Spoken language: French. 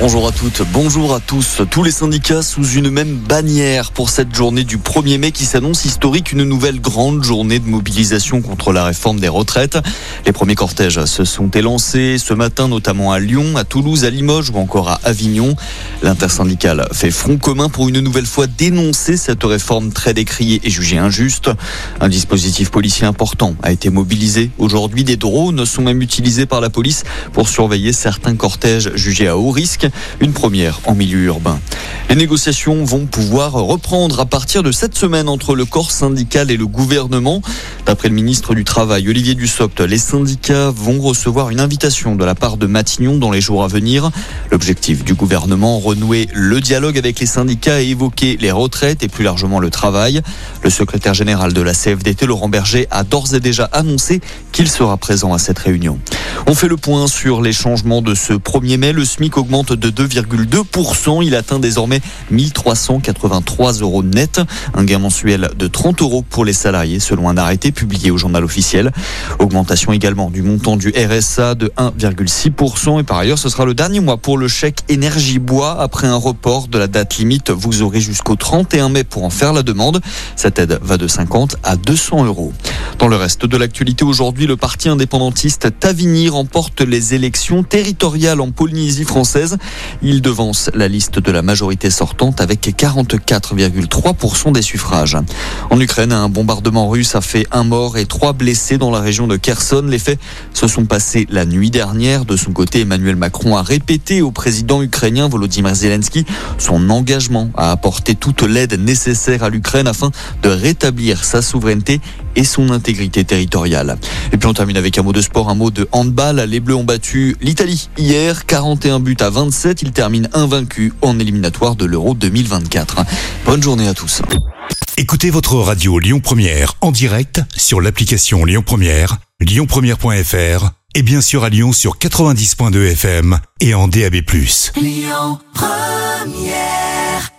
Bonjour à toutes, bonjour à tous. Tous les syndicats sous une même bannière pour cette journée du 1er mai qui s'annonce historique, une nouvelle grande journée de mobilisation contre la réforme des retraites. Les premiers cortèges se sont élancés ce matin, notamment à Lyon, à Toulouse, à Limoges ou encore à Avignon. L'intersyndicale fait front commun pour une nouvelle fois dénoncer cette réforme très décriée et jugée injuste. Un dispositif policier important a été mobilisé. Aujourd'hui, des drones sont même utilisés par la police pour surveiller certains cortèges jugés à haut risque. Une première en milieu urbain. Les négociations vont pouvoir reprendre à partir de cette semaine entre le corps syndical et le gouvernement. D'après le ministre du Travail, Olivier Dussopt, les syndicats vont recevoir une invitation de la part de Matignon dans les jours à venir. L'objectif du gouvernement, renouer le dialogue avec les syndicats et évoquer les retraites et plus largement le travail. Le secrétaire général de la CFDT, Laurent Berger, a d'ores et déjà annoncé qu'il sera présent à cette réunion. On fait le point sur les changements de ce 1er mai. Le SMIC augmente de 2,2%. Il atteint désormais 1383 euros net. Un gain mensuel de 30 euros pour les salariés selon un arrêté publié au journal officiel. Augmentation également du montant du RSA de 1,6%. Et par ailleurs, ce sera le dernier mois pour le chèque énergie bois. Après un report de la date limite, vous aurez jusqu'au 31 mai pour en faire la demande. Cette aide va de 50 à 200 euros. Dans le reste de l'actualité aujourd'hui, le parti indépendantiste Tavini remporte les élections territoriales en Polynésie française. Il devance la liste de la majorité sortante avec 44,3% des suffrages. En Ukraine, un bombardement russe a fait un mort et trois blessés dans la région de Kherson. Les faits se sont passés la nuit dernière. De son côté, Emmanuel Macron a répété au président ukrainien Volodymyr Zelensky son engagement à apporter toute l'aide nécessaire à l'Ukraine afin de rétablir sa souveraineté et son intégrité territoriale. Et puis on termine avec un mot de sport, un mot de handball. Les Bleus ont battu l'Italie hier, 41 buts à 27. Ils terminent invaincus en éliminatoire de l'Euro 2024. Bonne journée à tous. Écoutez votre radio Lyon Première en direct sur l'application Lyon Première, lyonpremière.fr et bien sûr à Lyon sur 90.2 FM et en DAB+. Lyon Première